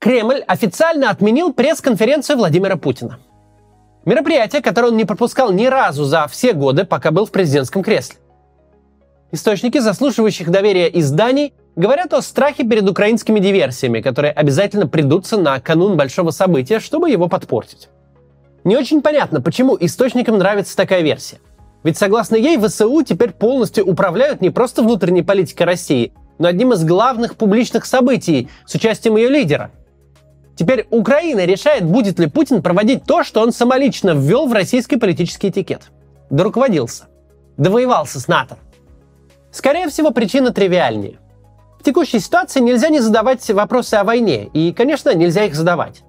Кремль официально отменил пресс-конференцию Владимира Путина. Мероприятие, которое он не пропускал ни разу за все годы, пока был в президентском кресле. Источники заслуживающих доверия изданий говорят о страхе перед украинскими диверсиями, которые обязательно придутся на канун большого события, чтобы его подпортить. Не очень понятно, почему источникам нравится такая версия. Ведь согласно ей, ВСУ теперь полностью управляют не просто внутренней политикой России, но одним из главных публичных событий с участием ее лидера. Теперь Украина решает, будет ли Путин проводить то, что он самолично ввел в российский политический этикет. Доруководился. Довоевался с НАТО. Скорее всего, причина тривиальнее. В текущей ситуации нельзя не задавать вопросы о войне, и, конечно, нельзя их задавать.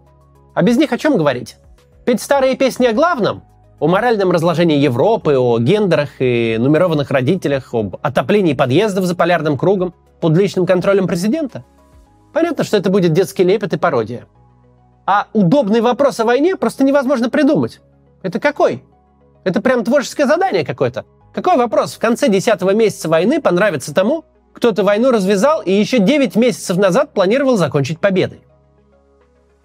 А без них о чем говорить? Петь старые песни о главном? О моральном разложении Европы, о гендерах и нумерованных родителях, об отоплении подъездов за полярным кругом под личным контролем президента? Понятно, что это будет детский лепет и пародия. А удобный вопрос о войне просто невозможно придумать. Это какой? Это прям творческое задание какое-то. Какой вопрос в конце 10 месяца войны понравится тому, кто эту войну развязал и еще 9 месяцев назад планировал закончить победой?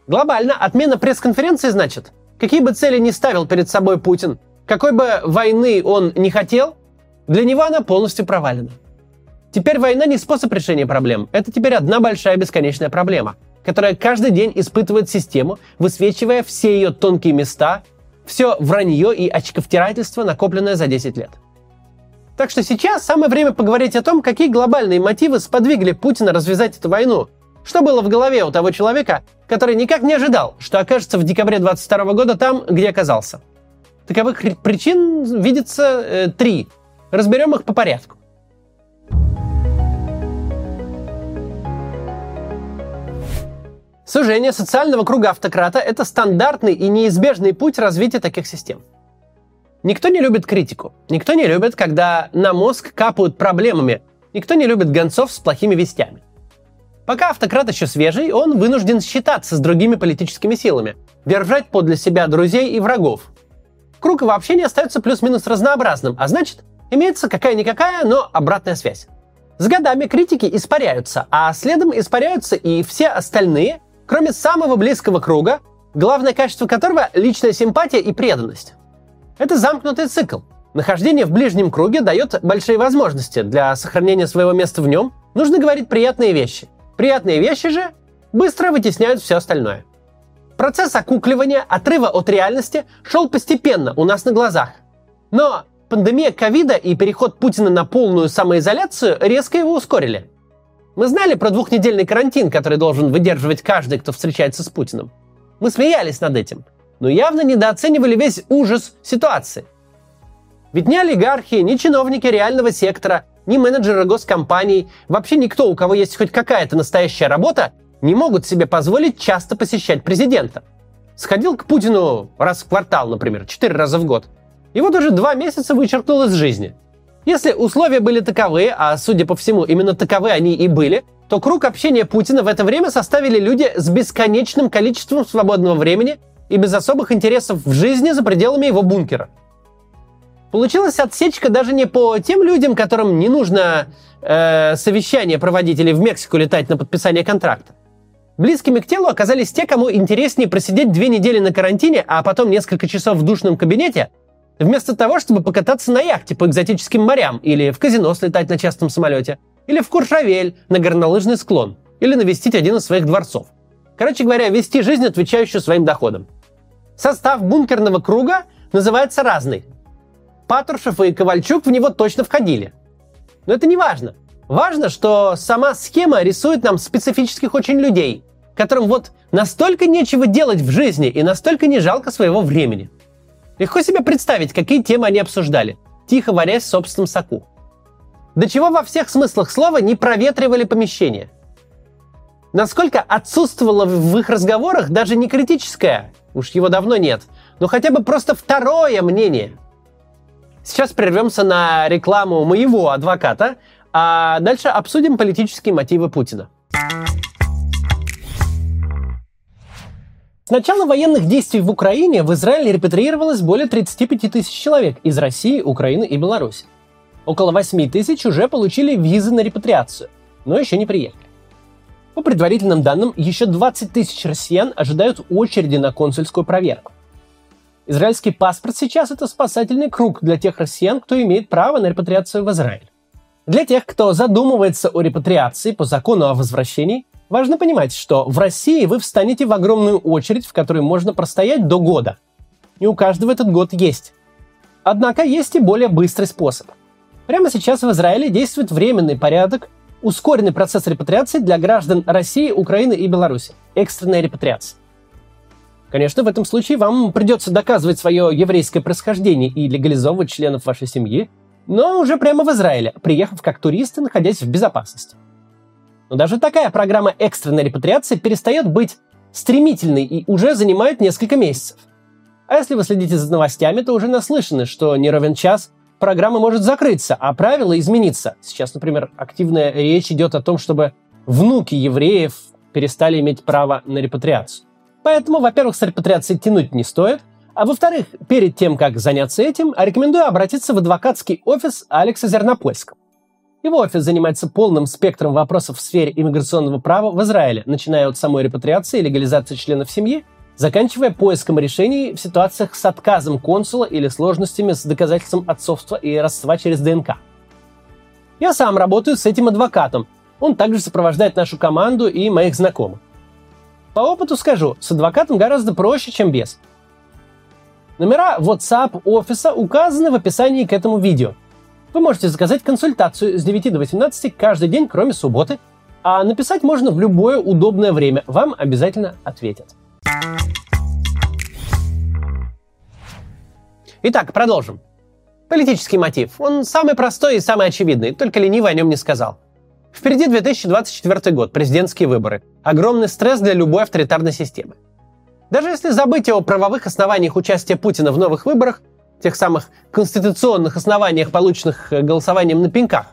Глобально отмена пресс-конференции значит, Какие бы цели ни ставил перед собой Путин, какой бы войны он не хотел, для него она полностью провалена. Теперь война не способ решения проблем, это теперь одна большая бесконечная проблема, которая каждый день испытывает систему, высвечивая все ее тонкие места, все вранье и очковтирательство, накопленное за 10 лет. Так что сейчас самое время поговорить о том, какие глобальные мотивы сподвигли Путина развязать эту войну, что было в голове у того человека, который никак не ожидал, что окажется в декабре 22 года там, где оказался? Таковых причин видится э, три. Разберем их по порядку. Сужение социального круга автократа – это стандартный и неизбежный путь развития таких систем. Никто не любит критику. Никто не любит, когда на мозг капают проблемами. Никто не любит гонцов с плохими вестями. Пока автократ еще свежий, он вынужден считаться с другими политическими силами, держать подле себя друзей и врагов. Круг его общения остается плюс-минус разнообразным, а значит, имеется какая-никакая, но обратная связь. С годами критики испаряются, а следом испаряются и все остальные, кроме самого близкого круга, главное качество которого – личная симпатия и преданность. Это замкнутый цикл. Нахождение в ближнем круге дает большие возможности. Для сохранения своего места в нем нужно говорить приятные вещи. Приятные вещи же быстро вытесняют все остальное. Процесс окукливания, отрыва от реальности шел постепенно у нас на глазах. Но пандемия ковида и переход Путина на полную самоизоляцию резко его ускорили. Мы знали про двухнедельный карантин, который должен выдерживать каждый, кто встречается с Путиным. Мы смеялись над этим, но явно недооценивали весь ужас ситуации. Ведь ни олигархи, ни чиновники реального сектора ни менеджеры госкомпаний, вообще никто, у кого есть хоть какая-то настоящая работа, не могут себе позволить часто посещать президента. Сходил к Путину раз в квартал, например, четыре раза в год. И вот уже два месяца вычеркнул из жизни. Если условия были таковы, а судя по всему именно таковы они и были, то круг общения Путина в это время составили люди с бесконечным количеством свободного времени и без особых интересов в жизни за пределами его бункера – Получилась отсечка даже не по тем людям, которым не нужно э, совещание проводить или в Мексику летать на подписание контракта. Близкими к телу оказались те, кому интереснее просидеть две недели на карантине, а потом несколько часов в душном кабинете, вместо того, чтобы покататься на яхте по экзотическим морям, или в казино слетать на частном самолете, или в Куршавель на горнолыжный склон, или навестить один из своих дворцов. Короче говоря, вести жизнь, отвечающую своим доходам. Состав бункерного круга называется разный – Патрушев и Ковальчук в него точно входили. Но это не важно. Важно, что сама схема рисует нам специфических очень людей, которым вот настолько нечего делать в жизни и настолько не жалко своего времени. Легко себе представить, какие темы они обсуждали, тихо варясь в собственном соку. До чего во всех смыслах слова не проветривали помещение. Насколько отсутствовало в их разговорах даже не критическое, уж его давно нет, но хотя бы просто второе мнение – Сейчас прервемся на рекламу моего адвоката, а дальше обсудим политические мотивы Путина. С начала военных действий в Украине в Израиле репатриировалось более 35 тысяч человек из России, Украины и Беларуси. Около 8 тысяч уже получили визы на репатриацию, но еще не приехали. По предварительным данным, еще 20 тысяч россиян ожидают очереди на консульскую проверку. Израильский паспорт сейчас это спасательный круг для тех россиян, кто имеет право на репатриацию в Израиль. Для тех, кто задумывается о репатриации по закону о возвращении, важно понимать, что в России вы встанете в огромную очередь, в которой можно простоять до года. Не у каждого этот год есть. Однако есть и более быстрый способ. Прямо сейчас в Израиле действует временный порядок, ускоренный процесс репатриации для граждан России, Украины и Беларуси. Экстренная репатриация. Конечно, в этом случае вам придется доказывать свое еврейское происхождение и легализовывать членов вашей семьи, но уже прямо в Израиле, приехав как турист и находясь в безопасности. Но даже такая программа экстренной репатриации перестает быть стремительной и уже занимает несколько месяцев. А если вы следите за новостями, то уже наслышаны, что не ровен час программа может закрыться, а правила измениться. Сейчас, например, активная речь идет о том, чтобы внуки евреев перестали иметь право на репатриацию. Поэтому, во-первых, с репатриацией тянуть не стоит – а во-вторых, перед тем, как заняться этим, рекомендую обратиться в адвокатский офис Алекса Зернопольского. Его офис занимается полным спектром вопросов в сфере иммиграционного права в Израиле, начиная от самой репатриации и легализации членов семьи, заканчивая поиском решений в ситуациях с отказом консула или сложностями с доказательством отцовства и родства через ДНК. Я сам работаю с этим адвокатом. Он также сопровождает нашу команду и моих знакомых. По опыту скажу, с адвокатом гораздо проще, чем без – Номера WhatsApp офиса указаны в описании к этому видео. Вы можете заказать консультацию с 9 до 18 каждый день, кроме субботы, а написать можно в любое удобное время. Вам обязательно ответят. Итак, продолжим. Политический мотив. Он самый простой и самый очевидный, только лениво о нем не сказал. Впереди 2024 год, президентские выборы. Огромный стресс для любой авторитарной системы. Даже если забыть о правовых основаниях участия Путина в новых выборах, тех самых конституционных основаниях, полученных э, голосованием на пеньках,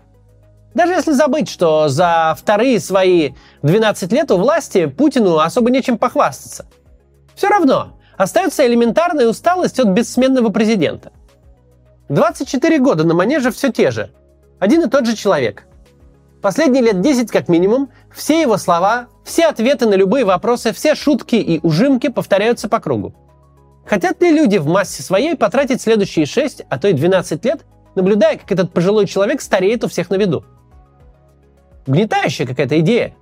даже если забыть, что за вторые свои 12 лет у власти Путину особо нечем похвастаться, все равно остается элементарная усталость от бессменного президента. 24 года на манеже все те же. Один и тот же человек. Последние лет 10 как минимум, все его слова, все ответы на любые вопросы, все шутки и ужимки повторяются по кругу. Хотят ли люди в массе своей потратить следующие 6, а то и 12 лет, наблюдая, как этот пожилой человек стареет у всех на виду? Гнетающая какая-то идея.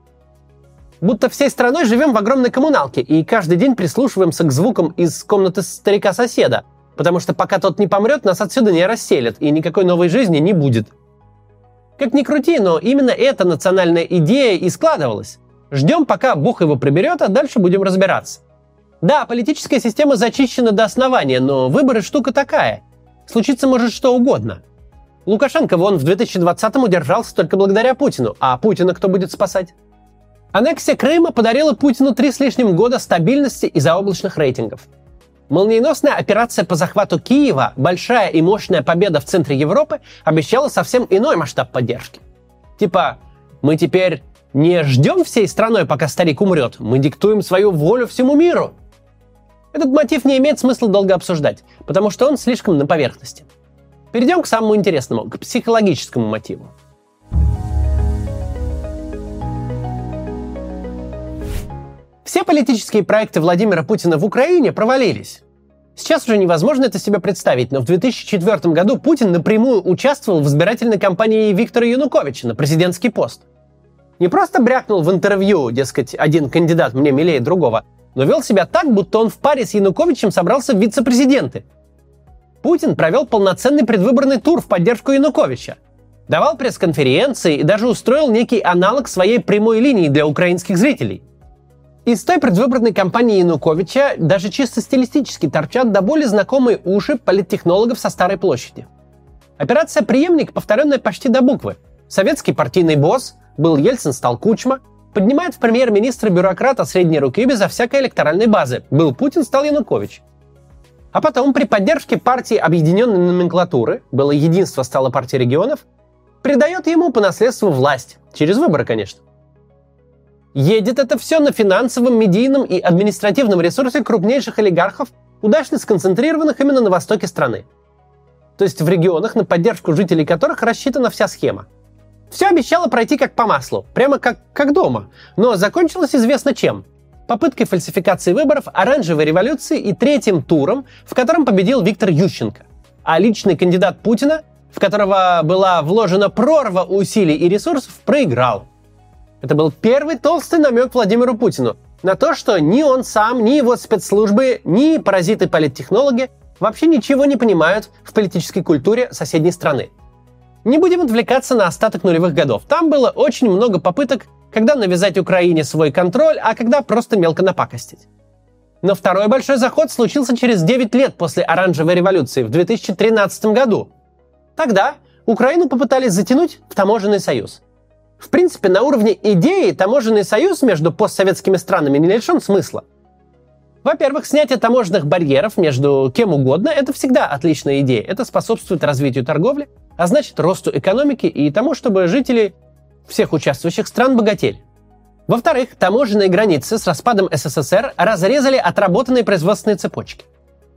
Будто всей страной живем в огромной коммуналке и каждый день прислушиваемся к звукам из комнаты старика-соседа, потому что пока тот не помрет, нас отсюда не расселят и никакой новой жизни не будет – как ни крути, но именно эта национальная идея и складывалась. Ждем, пока Бог его приберет, а дальше будем разбираться. Да, политическая система зачищена до основания, но выборы штука такая. Случиться может что угодно. Лукашенко вон в 2020-м удержался только благодаря Путину, а Путина кто будет спасать? Аннексия Крыма подарила Путину три с лишним года стабильности и заоблачных рейтингов – Молниеносная операция по захвату Киева, большая и мощная победа в центре Европы, обещала совсем иной масштаб поддержки. Типа, мы теперь не ждем всей страной, пока старик умрет, мы диктуем свою волю всему миру. Этот мотив не имеет смысла долго обсуждать, потому что он слишком на поверхности. Перейдем к самому интересному, к психологическому мотиву. Все политические проекты Владимира Путина в Украине провалились. Сейчас уже невозможно это себе представить, но в 2004 году Путин напрямую участвовал в избирательной кампании Виктора Януковича на президентский пост. Не просто брякнул в интервью, дескать, один кандидат мне милее другого, но вел себя так, будто он в паре с Януковичем собрался в вице-президенты. Путин провел полноценный предвыборный тур в поддержку Януковича. Давал пресс-конференции и даже устроил некий аналог своей прямой линии для украинских зрителей – из той предвыборной кампании Януковича даже чисто стилистически торчат до боли знакомые уши политтехнологов со Старой площади. Операция «Преемник», повторенная почти до буквы. Советский партийный босс, был Ельцин, стал Кучма, поднимает в премьер-министра бюрократа средней руки безо всякой электоральной базы. Был Путин, стал Янукович. А потом при поддержке партии объединенной номенклатуры, было единство, стало партия регионов, придает ему по наследству власть. Через выборы, конечно. Едет это все на финансовом, медийном и административном ресурсе крупнейших олигархов, удачно сконцентрированных именно на востоке страны. То есть в регионах, на поддержку жителей которых рассчитана вся схема. Все обещало пройти как по маслу, прямо как, как дома. Но закончилось известно чем. Попыткой фальсификации выборов, оранжевой революции и третьим туром, в котором победил Виктор Ющенко. А личный кандидат Путина, в которого была вложена прорва усилий и ресурсов, проиграл. Это был первый толстый намек Владимиру Путину на то, что ни он сам, ни его спецслужбы, ни паразиты-политтехнологи вообще ничего не понимают в политической культуре соседней страны. Не будем отвлекаться на остаток нулевых годов. Там было очень много попыток, когда навязать Украине свой контроль, а когда просто мелко напакостить. Но второй большой заход случился через 9 лет после Оранжевой революции в 2013 году. Тогда Украину попытались затянуть в таможенный союз. В принципе, на уровне идеи таможенный союз между постсоветскими странами не лишен смысла. Во-первых, снятие таможенных барьеров между кем угодно – это всегда отличная идея. Это способствует развитию торговли, а значит росту экономики и тому, чтобы жители всех участвующих стран богатели. Во-вторых, таможенные границы с распадом СССР разрезали отработанные производственные цепочки.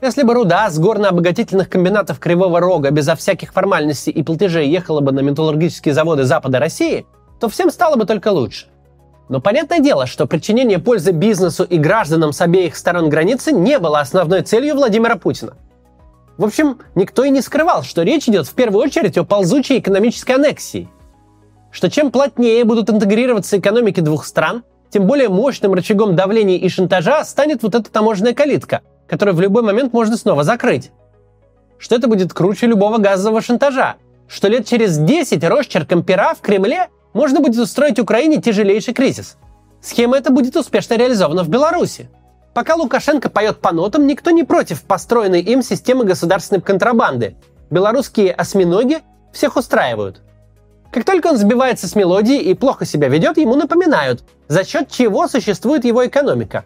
Если бы руда с горно-обогатительных комбинатов Кривого Рога безо всяких формальностей и платежей ехала бы на металлургические заводы Запада России, то всем стало бы только лучше. Но понятное дело, что причинение пользы бизнесу и гражданам с обеих сторон границы не было основной целью Владимира Путина. В общем, никто и не скрывал, что речь идет в первую очередь о ползучей экономической аннексии. Что чем плотнее будут интегрироваться экономики двух стран, тем более мощным рычагом давления и шантажа станет вот эта таможенная калитка, которую в любой момент можно снова закрыть. Что это будет круче любого газового шантажа. Что лет через 10 росчерком пера в Кремле можно будет устроить Украине тяжелейший кризис. Схема эта будет успешно реализована в Беларуси. Пока Лукашенко поет по нотам, никто не против построенной им системы государственной контрабанды. Белорусские осьминоги всех устраивают. Как только он сбивается с мелодии и плохо себя ведет, ему напоминают, за счет чего существует его экономика.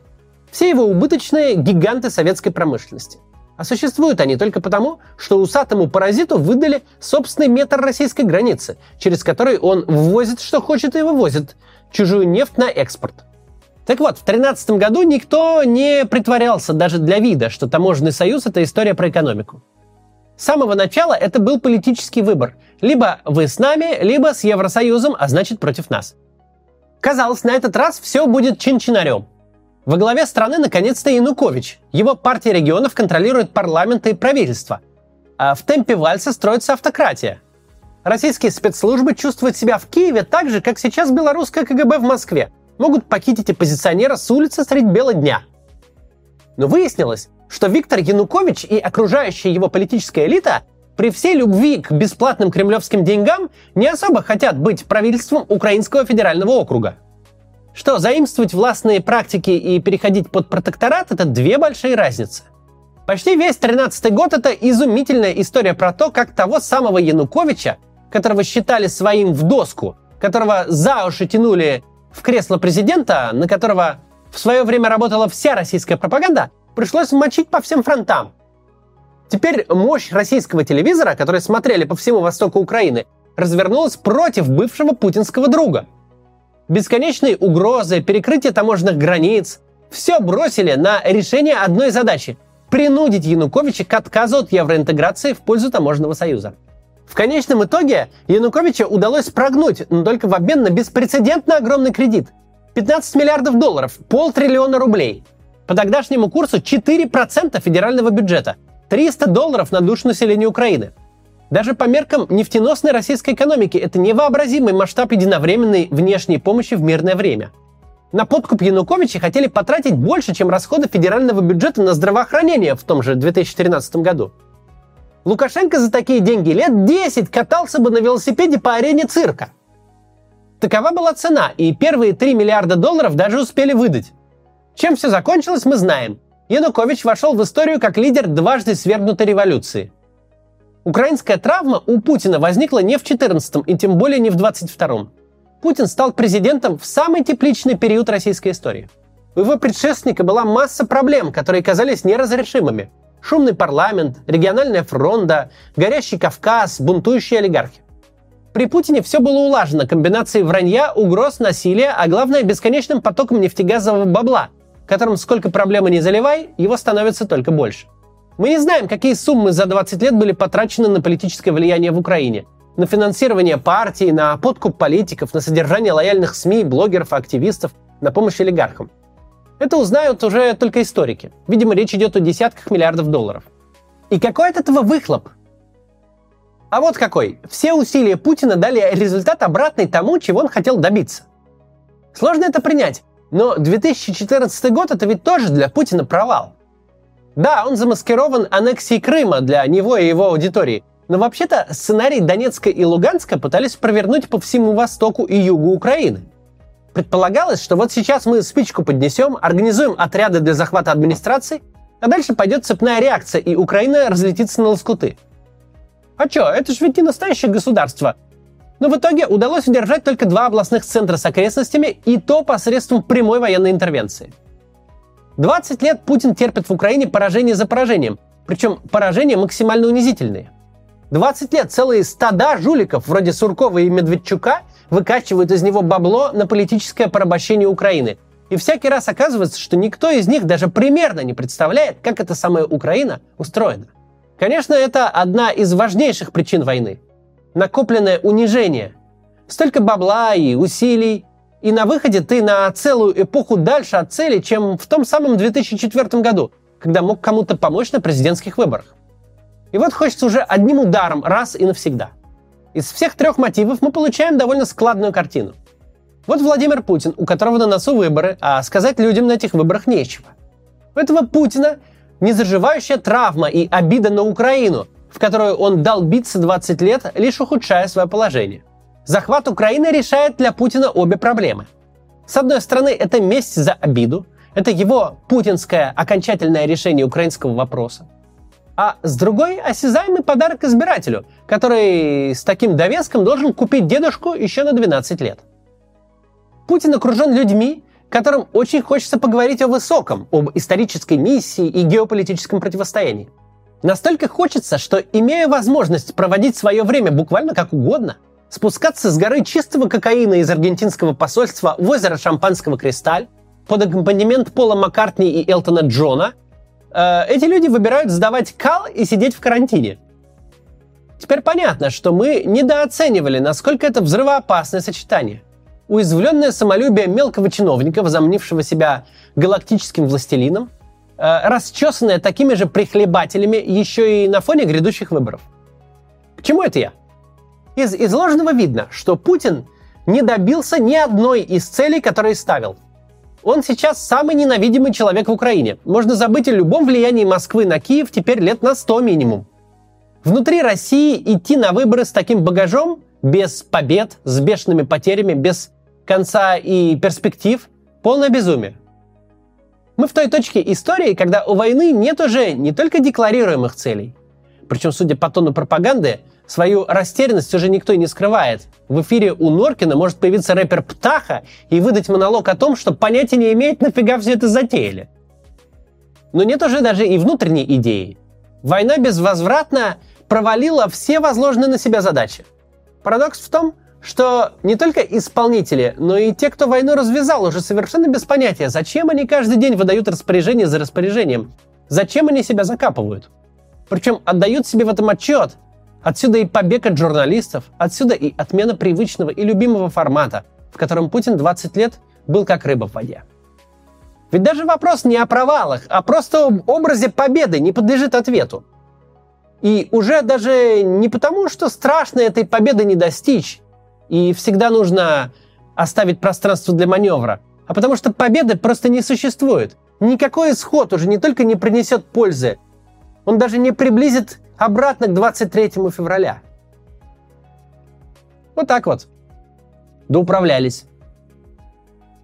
Все его убыточные гиганты советской промышленности. А существуют они только потому, что усатому паразиту выдали собственный метр российской границы, через который он ввозит, что хочет, и вывозит чужую нефть на экспорт. Так вот, в 2013 году никто не притворялся даже для вида, что таможенный союз – это история про экономику. С самого начала это был политический выбор. Либо вы с нами, либо с Евросоюзом, а значит против нас. Казалось, на этот раз все будет чин-чинарем – во главе страны наконец-то Янукович. Его партия регионов контролирует парламент и правительство. А в темпе вальса строится автократия. Российские спецслужбы чувствуют себя в Киеве так же, как сейчас белорусская КГБ в Москве. Могут похитить оппозиционера с улицы средь бела дня. Но выяснилось, что Виктор Янукович и окружающая его политическая элита при всей любви к бесплатным кремлевским деньгам не особо хотят быть правительством Украинского федерального округа что заимствовать властные практики и переходить под протекторат – это две большие разницы. Почти весь 13 год – это изумительная история про то, как того самого Януковича, которого считали своим в доску, которого за уши тянули в кресло президента, на которого в свое время работала вся российская пропаганда, пришлось мочить по всем фронтам. Теперь мощь российского телевизора, который смотрели по всему востоку Украины, развернулась против бывшего путинского друга – бесконечные угрозы, перекрытие таможенных границ. Все бросили на решение одной задачи – принудить Януковича к отказу от евроинтеграции в пользу таможенного союза. В конечном итоге Януковича удалось прогнуть, но только в обмен на беспрецедентно огромный кредит. 15 миллиардов долларов, полтриллиона рублей. По тогдашнему курсу 4% федерального бюджета, 300 долларов на душу населения Украины – даже по меркам нефтеносной российской экономики это невообразимый масштаб единовременной внешней помощи в мирное время. На подкуп Януковича хотели потратить больше, чем расходы федерального бюджета на здравоохранение в том же 2013 году. Лукашенко за такие деньги лет 10 катался бы на велосипеде по арене цирка. Такова была цена, и первые 3 миллиарда долларов даже успели выдать. Чем все закончилось, мы знаем. Янукович вошел в историю как лидер дважды свергнутой революции – Украинская травма у Путина возникла не в 14-м и тем более не в 22-м. Путин стал президентом в самый тепличный период российской истории. У его предшественника была масса проблем, которые казались неразрешимыми. Шумный парламент, региональная фронта, горящий Кавказ, бунтующие олигархи. При Путине все было улажено комбинацией вранья, угроз, насилия, а главное бесконечным потоком нефтегазового бабла, которым сколько проблемы не заливай, его становится только больше. Мы не знаем, какие суммы за 20 лет были потрачены на политическое влияние в Украине. на финансирование партий, на подкуп политиков, на содержание лояльных СМИ, блогеров, активистов, на помощь олигархам. Это узнают уже только историки. Видимо, речь идет о десятках миллиардов долларов. И какой от этого выхлоп? А вот какой. Все усилия Путина дали результат обратный тому, чего он хотел добиться. Сложно это принять, но 2014 год это ведь тоже для Путина провал. Да, он замаскирован аннексией Крыма для него и его аудитории, но вообще-то сценарий Донецка и Луганска пытались провернуть по всему востоку и югу Украины. Предполагалось, что вот сейчас мы спичку поднесем, организуем отряды для захвата администрации, а дальше пойдет цепная реакция, и Украина разлетится на лоскуты. А чё, это же ведь не настоящее государство. Но в итоге удалось удержать только два областных центра с окрестностями, и то посредством прямой военной интервенции. 20 лет Путин терпит в Украине поражение за поражением, причем поражения максимально унизительные. 20 лет целые стада жуликов, вроде Суркова и Медведчука, выкачивают из него бабло на политическое порабощение Украины. И всякий раз оказывается, что никто из них даже примерно не представляет, как эта самая Украина устроена. Конечно, это одна из важнейших причин войны. Накопленное унижение. Столько бабла и усилий, и на выходе ты на целую эпоху дальше от цели, чем в том самом 2004 году, когда мог кому-то помочь на президентских выборах. И вот хочется уже одним ударом раз и навсегда. Из всех трех мотивов мы получаем довольно складную картину. Вот Владимир Путин, у которого на носу выборы, а сказать людям на этих выборах нечего. У этого Путина незаживающая травма и обида на Украину, в которую он дал биться 20 лет, лишь ухудшая свое положение. Захват Украины решает для Путина обе проблемы. С одной стороны, это месть за обиду, это его путинское окончательное решение украинского вопроса а с другой осязаемый подарок избирателю, который с таким довеском должен купить дедушку еще на 12 лет. Путин окружен людьми, которым очень хочется поговорить о высоком, об исторической миссии и геополитическом противостоянии. Настолько хочется, что, имея возможность проводить свое время буквально как угодно, спускаться с горы чистого кокаина из аргентинского посольства в озеро Шампанского Кристаль под аккомпанемент Пола Маккартни и Элтона Джона – эти люди выбирают сдавать кал и сидеть в карантине. Теперь понятно, что мы недооценивали, насколько это взрывоопасное сочетание. Уязвленное самолюбие мелкого чиновника, возомнившего себя галактическим властелином, э, расчесанное такими же прихлебателями еще и на фоне грядущих выборов. К чему это я? Из изложенного видно, что Путин не добился ни одной из целей, которые ставил – он сейчас самый ненавидимый человек в Украине. Можно забыть о любом влиянии Москвы на Киев теперь лет на 100 минимум. Внутри России идти на выборы с таким багажом, без побед, с бешеными потерями, без конца и перспектив, полное безумие. Мы в той точке истории, когда у войны нет уже не только декларируемых целей, причем, судя по тону пропаганды, Свою растерянность уже никто и не скрывает. В эфире у Норкина может появиться рэпер Птаха и выдать монолог о том, что понятия не имеет, нафига все это затеяли. Но нет уже даже и внутренней идеи. Война безвозвратно провалила все возложенные на себя задачи. Парадокс в том, что не только исполнители, но и те, кто войну развязал, уже совершенно без понятия, зачем они каждый день выдают распоряжение за распоряжением, зачем они себя закапывают. Причем отдают себе в этом отчет, Отсюда и побег от журналистов, отсюда и отмена привычного и любимого формата, в котором Путин 20 лет был как рыба в воде. Ведь даже вопрос не о провалах, а просто об образе победы не подлежит ответу. И уже даже не потому, что страшно этой победы не достичь, и всегда нужно оставить пространство для маневра, а потому что победы просто не существует. Никакой исход уже не только не принесет пользы, он даже не приблизит обратно к 23 февраля. Вот так вот. Доуправлялись.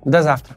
До завтра.